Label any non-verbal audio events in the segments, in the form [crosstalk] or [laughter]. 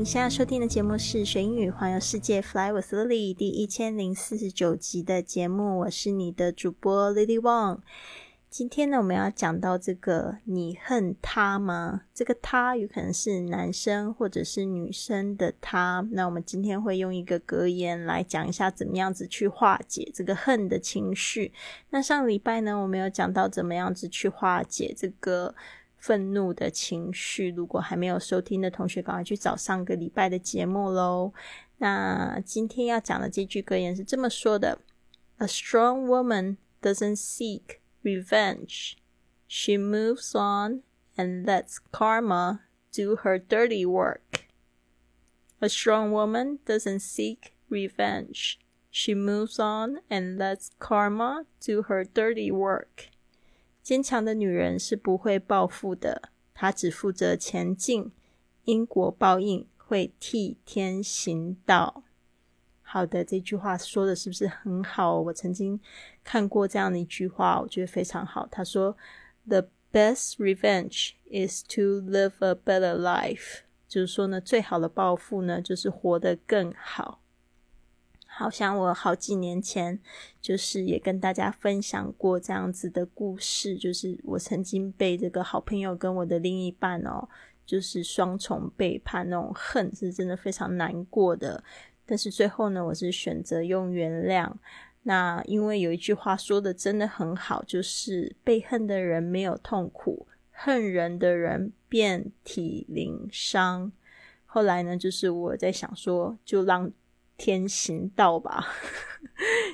您现在收听的节目是《学英语环游世界 Fly with Lily》第一千零四十九集的节目，我是你的主播 Lily Wang。今天呢，我们要讲到这个“你恨他吗？”这个“他”有可能是男生或者是女生的“他”。那我们今天会用一个格言来讲一下，怎么样子去化解这个恨的情绪。那上礼拜呢，我们有讲到怎么样子去化解这个。愤怒的情绪，如果还没有收听的同学，赶快去找上个礼拜的节目喽。那今天要讲的这句格言是这么说的：“A strong woman doesn't seek revenge; she moves on and lets karma do her dirty work.” A strong woman doesn't seek revenge; she moves on and lets karma do her dirty work. 坚强的女人是不会报复的，她只负责前进，因果报应会替天行道。好的，这句话说的是不是很好？我曾经看过这样的一句话，我觉得非常好。他说：“The best revenge is to live a better life。”就是说呢，最好的报复呢，就是活得更好。好像我好几年前就是也跟大家分享过这样子的故事，就是我曾经被这个好朋友跟我的另一半哦，就是双重背叛，那种恨是真的非常难过的。但是最后呢，我是选择用原谅。那因为有一句话说的真的很好，就是被恨的人没有痛苦，恨人的人遍体鳞伤。后来呢，就是我在想说，就让。天行道吧，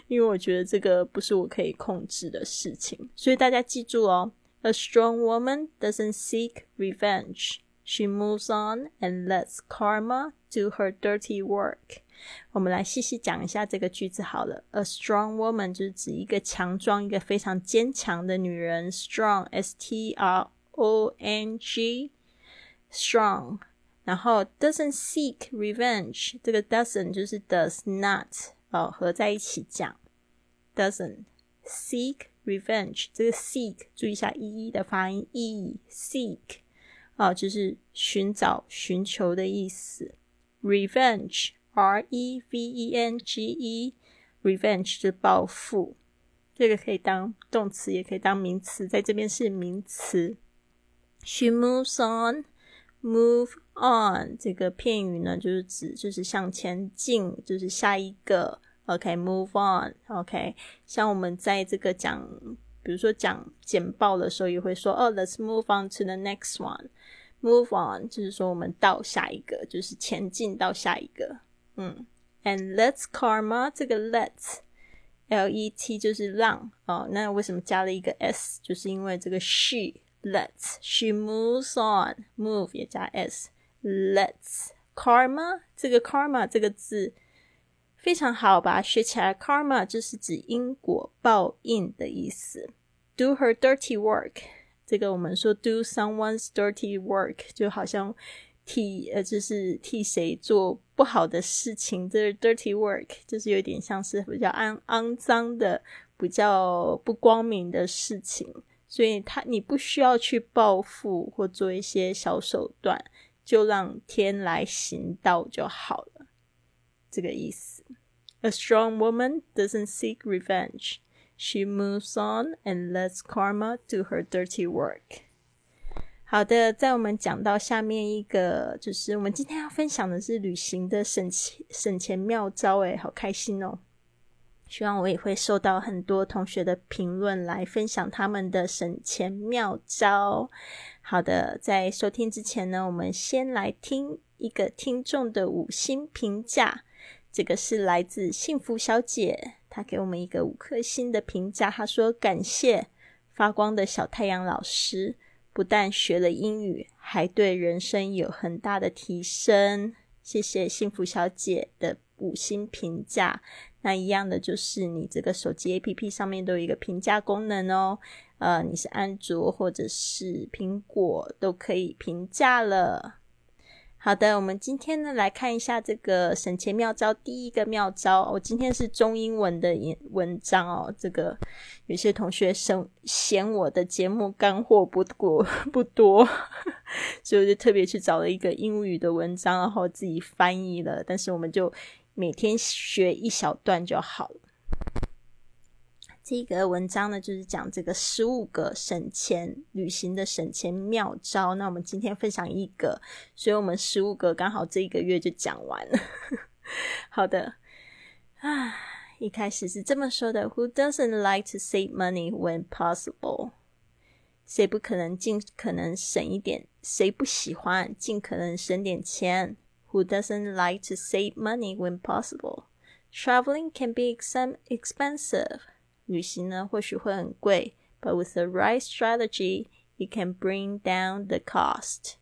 因为我觉得这个不是我可以控制的事情，所以大家记住哦。A strong woman doesn't seek revenge; she moves on and lets karma do her dirty work. 我们来细细讲一下这个句子好了。A strong woman 就是指一个强壮、一个非常坚强的女人。Strong, S-T-R-O-N-G, strong. 然后 doesn't seek revenge，这个 doesn't 就是 does not 哦，合在一起讲 doesn't seek revenge，这个 seek 注意一下 e 的发音 e seek 哦，就是寻找、寻求的意思。revenge r e v e n g e revenge 就是报复，这个可以当动词，也可以当名词，在这边是名词。She moves on。Move on 这个片语呢，就是指就是向前进，就是下一个。OK，move on，OK。像我们在这个讲，比如说讲简报的时候，也会说，哦，Let's move on to the next one。Move on 就是说我们到下一个，就是前进到下一个。嗯，And let's karma 这个 let's L E T 就是让哦。那为什么加了一个 s？就是因为这个 she。Let's she moves on move 也加 s Let's karma 这个 karma 这个字非常好，把它学起来。Karma 就是指因果报应的意思。Do her dirty work 这个我们说 do someone's dirty work 就好像替呃就是替谁做不好的事情。这是 dirty work 就是有点像是比较肮肮脏的、比较不光明的事情。所以他你不需要去报复或做一些小手段，就让天来行道就好了，这个意思。A strong woman doesn't seek revenge; she moves on and lets karma do her dirty work. 好的，在我们讲到下面一个，就是我们今天要分享的是旅行的省钱省钱妙招，诶，好开心哦！希望我也会收到很多同学的评论来分享他们的省钱妙招。好的，在收听之前呢，我们先来听一个听众的五星评价。这个是来自幸福小姐，她给我们一个五颗星的评价。她说：“感谢发光的小太阳老师，不但学了英语，还对人生有很大的提升。”谢谢幸福小姐的五星评价。那一样的就是你这个手机 APP 上面都有一个评价功能哦。呃，你是安卓或者是苹果都可以评价了。好的，我们今天呢来看一下这个省钱妙招。第一个妙招，我今天是中英文的文章哦。这个有些同学嫌嫌我的节目干货不过不多，[laughs] 所以我就特别去找了一个英语的文章，然后自己翻译了。但是我们就每天学一小段就好了。这个文章呢，就是讲这个十五个省钱旅行的省钱妙招。那我们今天分享一个，所以我们十五个刚好这一个月就讲完了。[laughs] 好的，啊，一开始是这么说的：Who doesn't like to save money when possible？谁不可能尽可能省一点？谁不喜欢尽可能省点钱 ？Who doesn't like to save money when possible？Traveling can be expensive. 旅行呢或许会很贵，but with the right strategy, you can bring down the cost。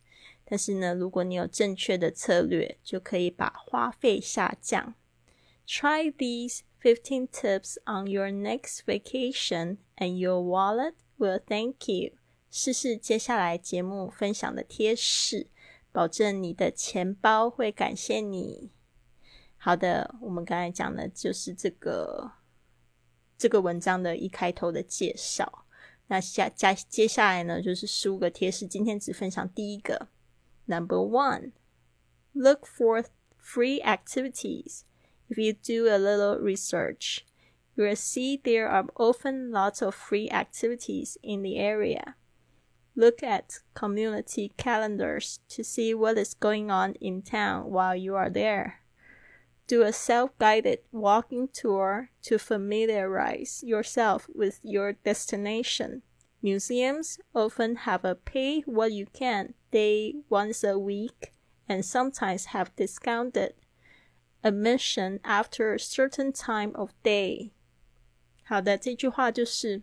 但是呢，如果你有正确的策略，就可以把花费下降。Try these fifteen tips on your next vacation, and your wallet will thank you。试试接下来节目分享的贴士， 保证你的钱包会感谢你。好的，我们刚才讲的就是这个。这个文章的一开头的介绍，那下加接下来呢，就是十五个贴士。今天只分享第一个，Number one, look for free activities. If you do a little research, you will see there are often lots of free activities in the area. Look at community calendars to see what is going on in town while you are there. Do a self-guided walking tour to familiarize yourself with your destination. Museums often have a pay what you can day once a week and sometimes have discounted admission after a certain time of day. 好的，这句话就是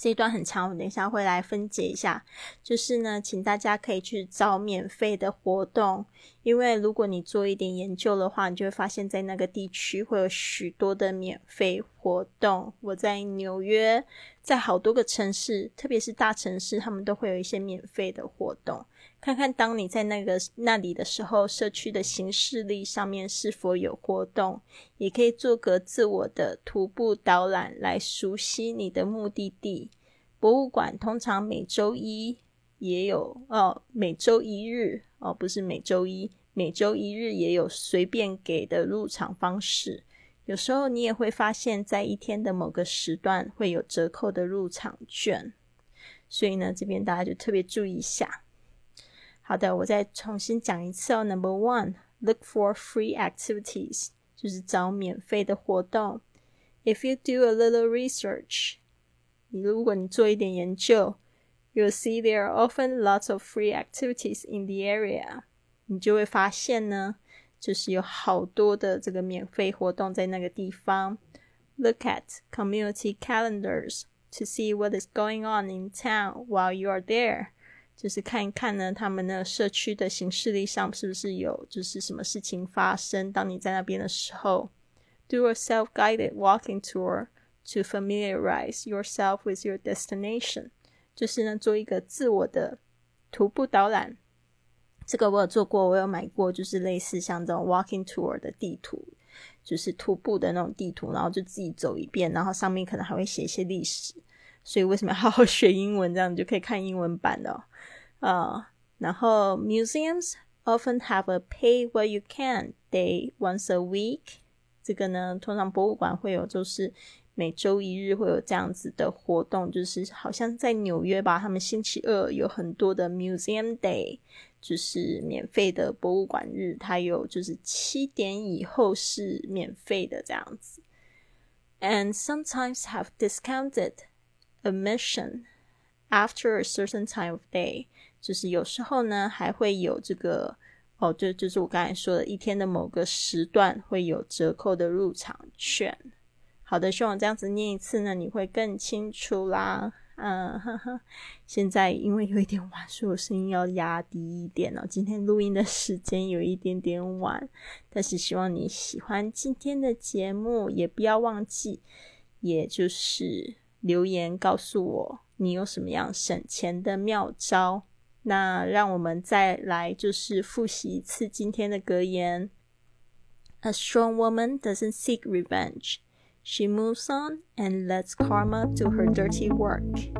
这一段很长，我等一下会来分解一下。就是呢，请大家可以去找免费的活动，因为如果你做一点研究的话，你就会发现，在那个地区会有许多的免费活动。我在纽约，在好多个城市，特别是大城市，他们都会有一些免费的活动。看看当你在那个那里的时候，社区的行事历上面是否有活动，也可以做个自我的徒步导览来熟悉你的目的地。博物馆通常每周一也有哦，每周一日哦，不是每周一，每周一日也有随便给的入场方式。有时候你也会发现，在一天的某个时段会有折扣的入场券。所以呢，这边大家就特别注意一下。好的，我再重新讲一次哦。Number one, look for free activities，就是找免费的活动。If you do a little research，你如果你做一点研究，you'll see there are often lots of free activities in the area。你就会发现呢，就是有好多的这个免费活动在那个地方。Look at community calendars to see what is going on in town while you are there。 就是看一看呢，他们的社区的形式力上是不是有就是什么事情发生。当你在那边的时候，do a self-guided walking tour to familiarize yourself with your destination，就是呢做一个自我的徒步导览。这个我有做过，我有买过，就是类似像这种 walking tour 的地图，就是徒步的那种地图，然后就自己走一遍，然后上面可能还会写一些历史。所以为什么要 [laughs] 好好学英文？这样你就可以看英文版的。呃，然后 museums often have a pay what you can day once a week。这个呢，通常博物馆会有，就是每周一日会有这样子的活动，就是好像在纽约吧，他们星期二有很多的 museum day，就是免费的博物馆日，它有就是七点以后是免费的这样子。And sometimes have discounted Amission after a certain time of day。就是有时候呢，还会有这个哦，就就是我刚才说的，一天的某个时段会有折扣的入场券。好的，希望这样子念一次呢，你会更清楚啦。嗯，呵呵，现在因为有一点晚，所以我声音要压低一点哦。今天录音的时间有一点点晚，但是希望你喜欢今天的节目，也不要忘记，也就是留言告诉我你有什么样省钱的妙招。那让我们再来就是复习一次今天的格言：A strong woman doesn't seek revenge. She moves on and lets karma do her dirty work.